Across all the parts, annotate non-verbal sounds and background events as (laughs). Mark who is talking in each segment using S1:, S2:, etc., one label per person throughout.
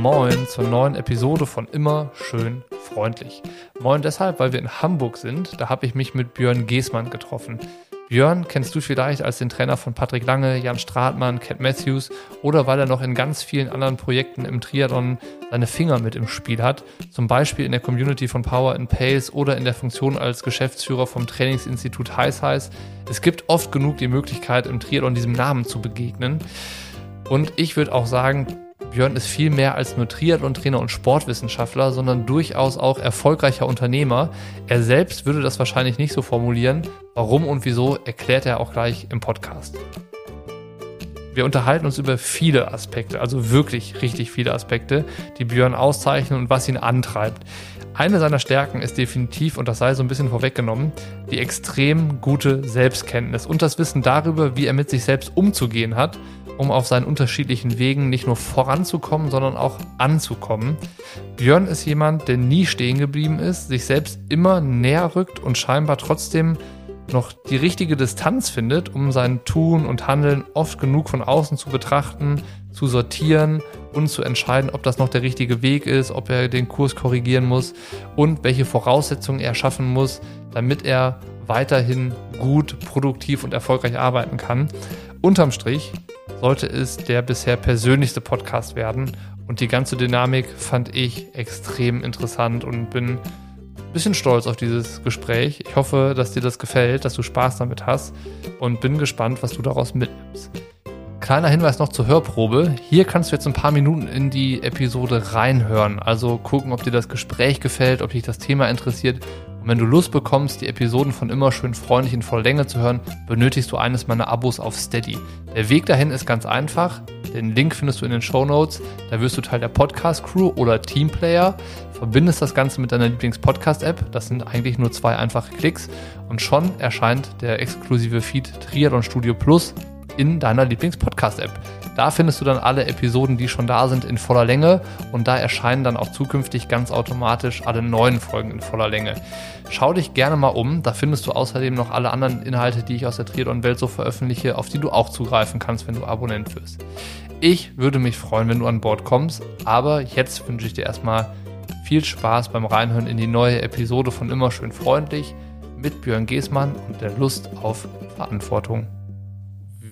S1: Moin zur neuen Episode von Immer schön freundlich. Moin deshalb, weil wir in Hamburg sind. Da habe ich mich mit Björn Geßmann getroffen. Björn kennst du vielleicht als den Trainer von Patrick Lange, Jan Stratmann, Cat Matthews oder weil er noch in ganz vielen anderen Projekten im Triathlon seine Finger mit im Spiel hat. Zum Beispiel in der Community von Power and Pace oder in der Funktion als Geschäftsführer vom Trainingsinstitut Heiß Heiß. Es gibt oft genug die Möglichkeit, im Triathlon diesem Namen zu begegnen. Und ich würde auch sagen, Björn ist viel mehr als nur Triathlon-Trainer und Sportwissenschaftler, sondern durchaus auch erfolgreicher Unternehmer. Er selbst würde das wahrscheinlich nicht so formulieren. Warum und wieso erklärt er auch gleich im Podcast. Wir unterhalten uns über viele Aspekte, also wirklich richtig viele Aspekte, die Björn auszeichnen und was ihn antreibt. Eine seiner Stärken ist definitiv, und das sei so ein bisschen vorweggenommen, die extrem gute Selbstkenntnis und das Wissen darüber, wie er mit sich selbst umzugehen hat um auf seinen unterschiedlichen Wegen nicht nur voranzukommen, sondern auch anzukommen. Björn ist jemand, der nie stehen geblieben ist, sich selbst immer näher rückt und scheinbar trotzdem noch die richtige Distanz findet, um sein Tun und Handeln oft genug von außen zu betrachten, zu sortieren und zu entscheiden, ob das noch der richtige Weg ist, ob er den Kurs korrigieren muss und welche Voraussetzungen er schaffen muss, damit er weiterhin gut, produktiv und erfolgreich arbeiten kann. Unterm Strich sollte es der bisher persönlichste Podcast werden. Und die ganze Dynamik fand ich extrem interessant und bin bisschen stolz auf dieses Gespräch. Ich hoffe, dass dir das gefällt, dass du Spaß damit hast und bin gespannt, was du daraus mitnimmst. Kleiner Hinweis noch zur Hörprobe. Hier kannst du jetzt ein paar Minuten in die Episode reinhören. Also gucken, ob dir das Gespräch gefällt, ob dich das Thema interessiert und wenn du Lust bekommst, die Episoden von immer schön freundlich in voller Länge zu hören, benötigst du eines meiner Abos auf Steady. Der Weg dahin ist ganz einfach. Den Link findest du in den Show Notes. Da wirst du Teil der Podcast-Crew oder Teamplayer. Verbindest das Ganze mit deiner Lieblings-Podcast-App. Das sind eigentlich nur zwei einfache Klicks. Und schon erscheint der exklusive Feed Triathlon Studio Plus in deiner Lieblings-Podcast-App. Da findest du dann alle Episoden, die schon da sind, in voller Länge und da erscheinen dann auch zukünftig ganz automatisch alle neuen Folgen in voller Länge. Schau dich gerne mal um, da findest du außerdem noch alle anderen Inhalte, die ich aus der Triathlon-Welt so veröffentliche, auf die du auch zugreifen kannst, wenn du Abonnent wirst. Ich würde mich freuen, wenn du an Bord kommst, aber jetzt wünsche ich dir erstmal viel Spaß beim Reinhören in die neue Episode von Immer schön freundlich mit Björn Geßmann und der Lust auf Verantwortung.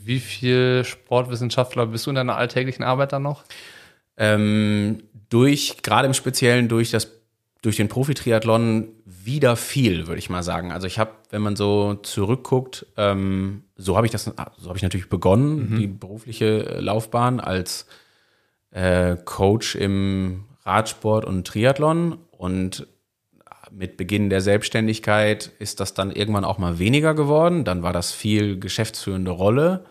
S1: Wie viel Sportwissenschaftler bist du in deiner alltäglichen Arbeit dann noch?
S2: Ähm, durch, gerade im Speziellen durch das, durch den Profi-Triathlon wieder viel, würde ich mal sagen. Also ich habe, wenn man so zurückguckt, ähm, so habe ich das, so habe ich natürlich begonnen, mhm. die berufliche Laufbahn als äh, Coach im Radsport und Triathlon und mit Beginn der Selbstständigkeit ist das dann irgendwann auch mal weniger geworden. Dann war das viel geschäftsführende Rolle.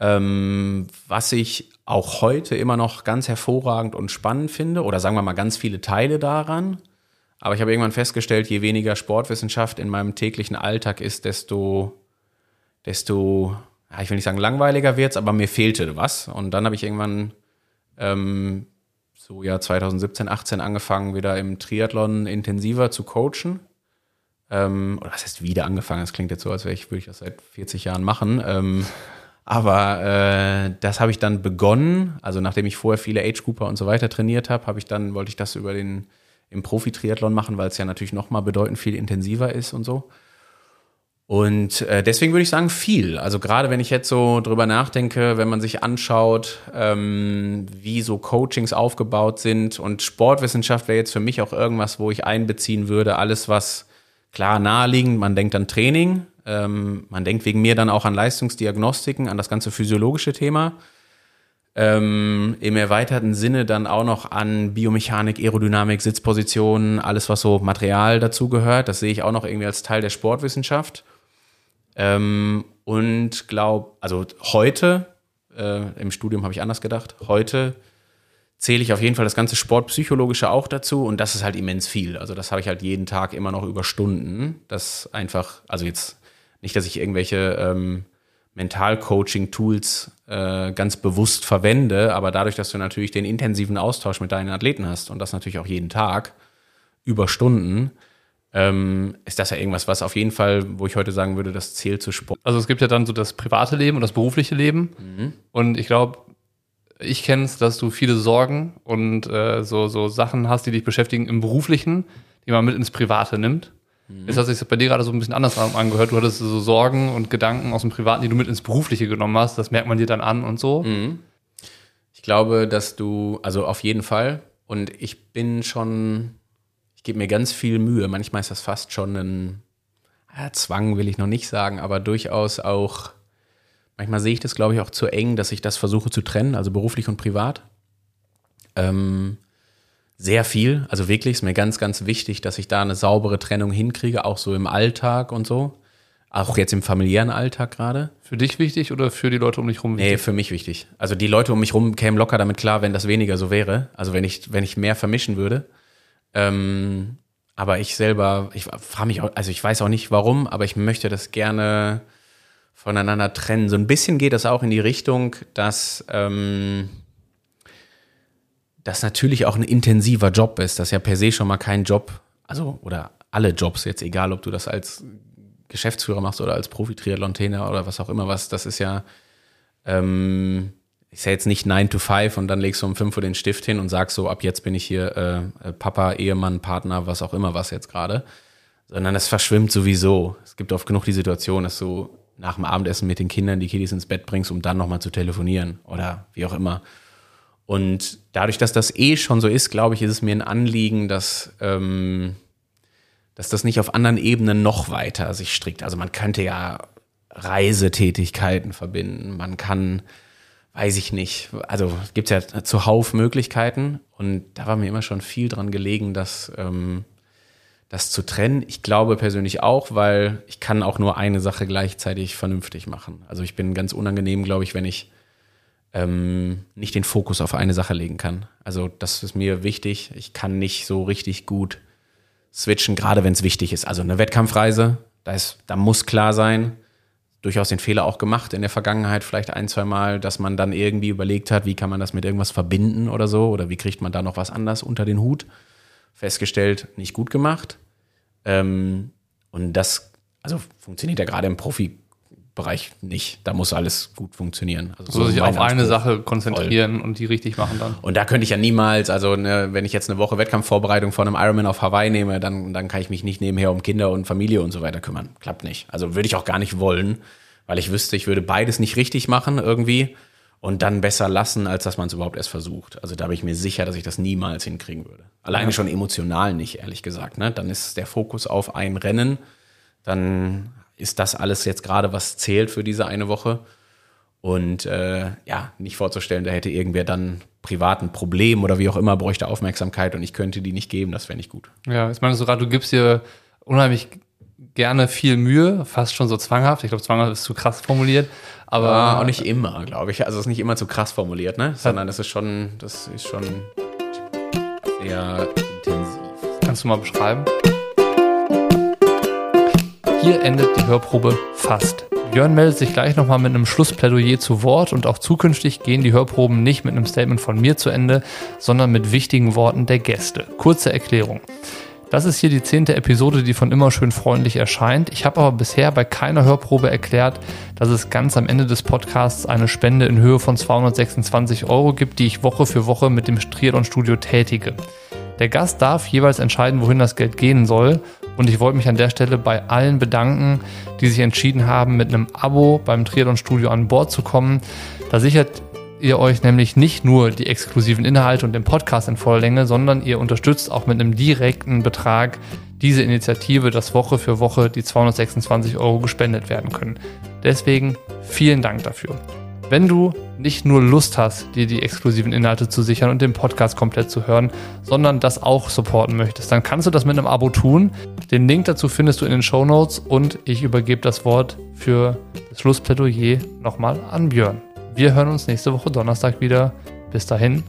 S2: Ähm, was ich auch heute immer noch ganz hervorragend und spannend finde, oder sagen wir mal ganz viele Teile daran. Aber ich habe irgendwann festgestellt, je weniger Sportwissenschaft in meinem täglichen Alltag ist, desto, desto, ich will nicht sagen langweiliger wird's, aber mir fehlte was. Und dann habe ich irgendwann ähm, so ja 2017, 18 angefangen, wieder im Triathlon intensiver zu coachen. Ähm, oder was heißt wieder angefangen? Das klingt jetzt so, als wäre ich, würde ich das seit 40 Jahren machen. Ähm, aber äh, das habe ich dann begonnen. Also nachdem ich vorher viele Age-Grouper und so weiter trainiert habe, habe ich dann wollte ich das über den im Profi-Triathlon machen, weil es ja natürlich noch mal bedeutend viel intensiver ist und so. Und äh, deswegen würde ich sagen viel. Also gerade wenn ich jetzt so drüber nachdenke, wenn man sich anschaut, ähm, wie so Coachings aufgebaut sind und Sportwissenschaft wäre jetzt für mich auch irgendwas, wo ich einbeziehen würde. Alles was klar naheliegend, man denkt an Training, ähm, man denkt wegen mir dann auch an Leistungsdiagnostiken, an das ganze physiologische Thema. Ähm, Im erweiterten Sinne dann auch noch an Biomechanik, Aerodynamik, Sitzpositionen, alles was so Material dazugehört. Das sehe ich auch noch irgendwie als Teil der Sportwissenschaft. Ähm, und glaube, also heute, äh, im Studium habe ich anders gedacht, heute zähle ich auf jeden Fall das ganze Sportpsychologische auch dazu und das ist halt immens viel. Also das habe ich halt jeden Tag immer noch über Stunden. Das einfach, also jetzt nicht, dass ich irgendwelche ähm, Mental-Coaching-Tools äh, ganz bewusst verwende, aber dadurch, dass du natürlich den intensiven Austausch mit deinen Athleten hast und das natürlich auch jeden Tag über Stunden, ähm, ist das ja irgendwas, was auf jeden Fall, wo ich heute sagen würde, das zählt zu Sport.
S1: Also es gibt ja dann so das private Leben und das berufliche Leben. Mhm. Und ich glaube, Ich kenne es, dass du viele Sorgen und äh, so, so Sachen hast, die dich beschäftigen im Beruflichen, die man mit ins Private nimmt. Mhm. Jetzt hat sich bei dir gerade so ein bisschen anders angehört. Du hattest so Sorgen und Gedanken aus dem Privaten, die du mit ins Berufliche genommen hast. Das merkt man dir dann an und so.
S2: Mhm. Ich glaube, dass du, also auf jeden Fall. Und ich bin schon, ich gebe mir ganz viel Mühe. Manchmal ist das fast schon ein ja, Zwang, will ich noch nicht sagen, aber durchaus auch Manchmal sehe ich das, glaube ich, auch zu eng, dass ich das versuche zu trennen, also beruflich und privat. Ähm, sehr viel, also wirklich ist mir ganz, ganz wichtig, dass ich da eine saubere Trennung hinkriege, auch so im Alltag und so. Auch jetzt im familiären Alltag gerade.
S1: Für dich wichtig oder für die Leute um dich rum
S2: wichtig? Nee, für mich wichtig. Also die Leute um mich rum kämen locker damit klar, wenn das weniger so wäre. Also wenn ich, wenn ich mehr vermischen würde. Ähm, aber ich selber, ich frage mich auch, also ich weiß auch nicht warum, aber ich möchte das gerne voneinander trennen. So ein bisschen geht das auch in die Richtung, dass ähm, das natürlich auch ein intensiver Job ist. Das ja per se schon mal kein Job, also oder alle Jobs jetzt, egal ob du das als Geschäftsführer machst oder als Profi-Triathlon-Trainer oder was auch immer was, das ist ja, ähm, ist ja jetzt nicht 9 to 5 und dann legst du um 5 Uhr den Stift hin und sagst so, ab jetzt bin ich hier äh, äh, Papa, Ehemann, Partner, was auch immer was jetzt gerade, sondern es verschwimmt sowieso. Es gibt oft genug die Situation, dass du nach dem Abendessen mit den Kindern die Kiddies ins Bett bringst, um dann nochmal zu telefonieren oder wie auch immer. Und dadurch, dass das eh schon so ist, glaube ich, ist es mir ein Anliegen, dass, ähm, dass das nicht auf anderen Ebenen noch weiter sich strickt. Also man könnte ja Reisetätigkeiten verbinden, man kann, weiß ich nicht, also gibt es ja zuhauf Möglichkeiten und da war mir immer schon viel dran gelegen, dass ähm, das zu trennen. Ich glaube persönlich auch, weil ich kann auch nur eine Sache gleichzeitig vernünftig machen. Also ich bin ganz unangenehm, glaube ich, wenn ich ähm, nicht den Fokus auf eine Sache legen kann. Also das ist mir wichtig. Ich kann nicht so richtig gut switchen, gerade wenn es wichtig ist. Also eine Wettkampfreise, da, ist, da muss klar sein, durchaus den Fehler auch gemacht in der Vergangenheit, vielleicht ein, zwei Mal, dass man dann irgendwie überlegt hat, wie kann man das mit irgendwas verbinden oder so, oder wie kriegt man da noch was anders unter den Hut. Festgestellt, nicht gut gemacht. Ähm, und das, also funktioniert ja gerade im Profibereich nicht. Da muss alles gut funktionieren.
S1: Also so sich auf Anspruch. eine Sache konzentrieren Voll. und die richtig machen dann.
S2: Und da könnte ich ja niemals, also ne, wenn ich jetzt eine Woche Wettkampfvorbereitung von einem Ironman auf Hawaii nehme, dann, dann kann ich mich nicht nebenher um Kinder und Familie und so weiter kümmern. Klappt nicht. Also würde ich auch gar nicht wollen, weil ich wüsste, ich würde beides nicht richtig machen irgendwie und dann besser lassen, als dass man es überhaupt erst versucht. Also da bin ich mir sicher, dass ich das niemals hinkriegen würde. Alleine ja. schon emotional nicht, ehrlich gesagt. Ne? Dann ist der Fokus auf ein Rennen, dann ist das alles jetzt gerade, was zählt für diese eine Woche. Und äh, ja, nicht vorzustellen, da hätte irgendwer dann privat ein Problem oder wie auch immer, bräuchte Aufmerksamkeit und ich könnte die nicht geben, das wäre nicht gut.
S1: Ja, ich meine sogar, du gibst dir unheimlich gerne viel Mühe, fast schon so zwanghaft. Ich glaube, zwanghaft ist zu krass formuliert. Aber
S2: ja, auch nicht immer, glaube ich. Also es ist nicht immer zu krass formuliert, ne? Sondern das ist schon, das ist schon sehr intensiv.
S1: Kannst du mal beschreiben? Hier endet die Hörprobe fast. Björn meldet sich gleich nochmal mit einem Schlussplädoyer zu Wort und auch zukünftig gehen die Hörproben nicht mit einem Statement von mir zu Ende, sondern mit wichtigen Worten der Gäste. Kurze Erklärung. Das ist hier die zehnte Episode, die von immer schön freundlich erscheint. Ich habe aber bisher bei keiner Hörprobe erklärt, dass es ganz am Ende des Podcasts eine Spende in Höhe von 226 Euro gibt, die ich Woche für Woche mit dem Triathlon Studio tätige. Der Gast darf jeweils entscheiden, wohin das Geld gehen soll. Und ich wollte mich an der Stelle bei allen bedanken, die sich entschieden haben, mit einem Abo beim Triathlon Studio an Bord zu kommen. Da sichert ihr euch nämlich nicht nur die exklusiven Inhalte und den Podcast in voller Länge, sondern ihr unterstützt auch mit einem direkten Betrag diese Initiative, dass Woche für Woche die 226 Euro gespendet werden können. Deswegen vielen Dank dafür. Wenn du nicht nur Lust hast, dir die exklusiven Inhalte zu sichern und den Podcast komplett zu hören, sondern das auch supporten möchtest, dann kannst du das mit einem Abo tun. Den Link dazu findest du in den Show Notes und ich übergebe das Wort für das Schlussplädoyer nochmal an Björn. Wir hören uns nächste Woche Donnerstag wieder. Bis dahin,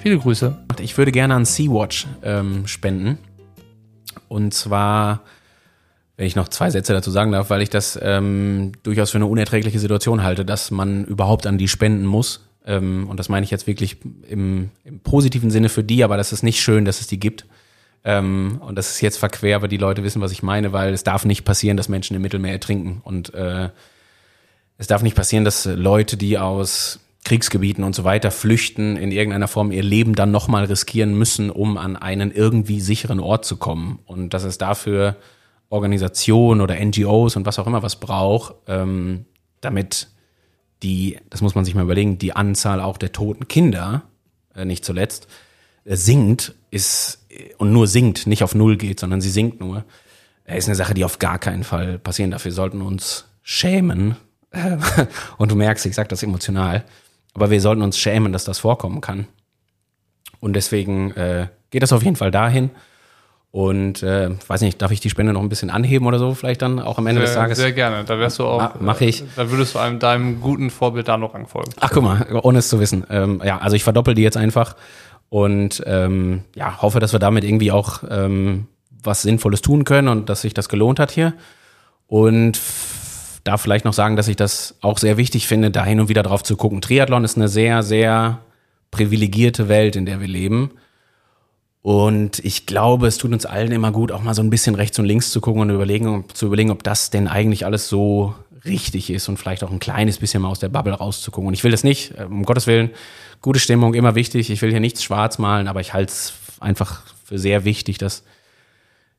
S1: viele Grüße.
S2: Ich würde gerne an Sea-Watch ähm, spenden. Und zwar, wenn ich noch zwei Sätze dazu sagen darf, weil ich das ähm, durchaus für eine unerträgliche Situation halte, dass man überhaupt an die spenden muss. Ähm, und das meine ich jetzt wirklich im, im, positiven Sinne für die, aber das ist nicht schön, dass es die gibt. Ähm, und das ist jetzt verquer, aber die Leute wissen, was ich meine, weil es darf nicht passieren, dass Menschen im Mittelmeer ertrinken. Und äh, es darf nicht passieren, dass Leute, die aus Kriegsgebieten und so weiter flüchten, in irgendeiner Form ihr Leben dann nochmal riskieren müssen, um an einen irgendwie sicheren Ort zu kommen. Und dass es dafür Organisationen oder NGOs und was auch immer was braucht, ähm, damit die, das muss man sich mal überlegen, die Anzahl auch der toten Kinder, äh, nicht zuletzt, äh, sinkt, ist und nur sinkt, nicht auf Null geht, sondern sie sinkt nur, äh, ist eine Sache, die auf gar keinen Fall passieren darf. Wir sollten uns schämen. (laughs) und du merkst, ich sag das emotional, aber wir sollten uns schämen, dass das vorkommen kann. Und deswegen äh, geht das auf jeden Fall dahin. Und äh, weiß nicht, darf ich die Spende noch ein bisschen anheben oder so, vielleicht dann auch am Ende
S1: sehr,
S2: des Tages?
S1: Sehr gerne. Da wärst du auch.
S2: Ma mach ich.
S1: Da würdest du einem deinem guten Vorbild da noch folgen.
S2: Ach, guck mal, ohne es zu wissen. Ähm, ja, also ich verdoppel die jetzt einfach und ähm, ja, hoffe, dass wir damit irgendwie auch ähm, was Sinnvolles tun können und dass sich das gelohnt hat hier. Und darf vielleicht noch sagen, dass ich das auch sehr wichtig finde, da hin und wieder drauf zu gucken. Triathlon ist eine sehr, sehr privilegierte Welt, in der wir leben. Und ich glaube, es tut uns allen immer gut, auch mal so ein bisschen rechts und links zu gucken und überlegen, zu überlegen, ob das denn eigentlich alles so richtig ist und vielleicht auch ein kleines bisschen mal aus der Bubble rauszugucken. Und ich will das nicht, äh, um Gottes Willen, gute Stimmung, immer wichtig. Ich will hier nichts schwarz malen, aber ich halte es einfach für sehr wichtig, dass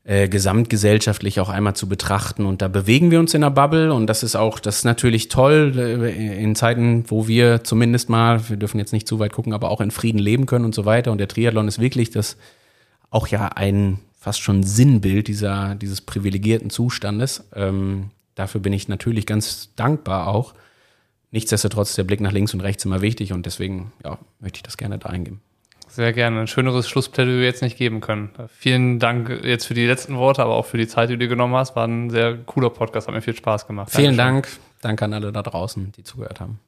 S2: äh, gesamtgesellschaftlich auch einmal zu betrachten. Und da bewegen wir uns in der Bubble und das ist auch, das ist natürlich toll äh, in Zeiten, wo wir zumindest mal, wir dürfen jetzt nicht zu weit gucken, aber auch in Frieden leben können und so weiter. Und der Triathlon ist wirklich das auch ja ein fast schon Sinnbild dieser, dieses privilegierten Zustandes. Ähm, dafür bin ich natürlich ganz dankbar auch. Nichtsdestotrotz ist der Blick nach links und rechts immer wichtig und deswegen ja, möchte ich das gerne da eingeben.
S1: Sehr gerne. Ein schöneres Schlussplädoyer jetzt nicht geben können. Vielen Dank jetzt für die letzten Worte, aber auch für die Zeit, die du dir genommen hast. War ein sehr cooler Podcast, hat mir viel Spaß gemacht.
S2: Vielen Dankeschön. Dank. Danke an alle da draußen, die zugehört haben.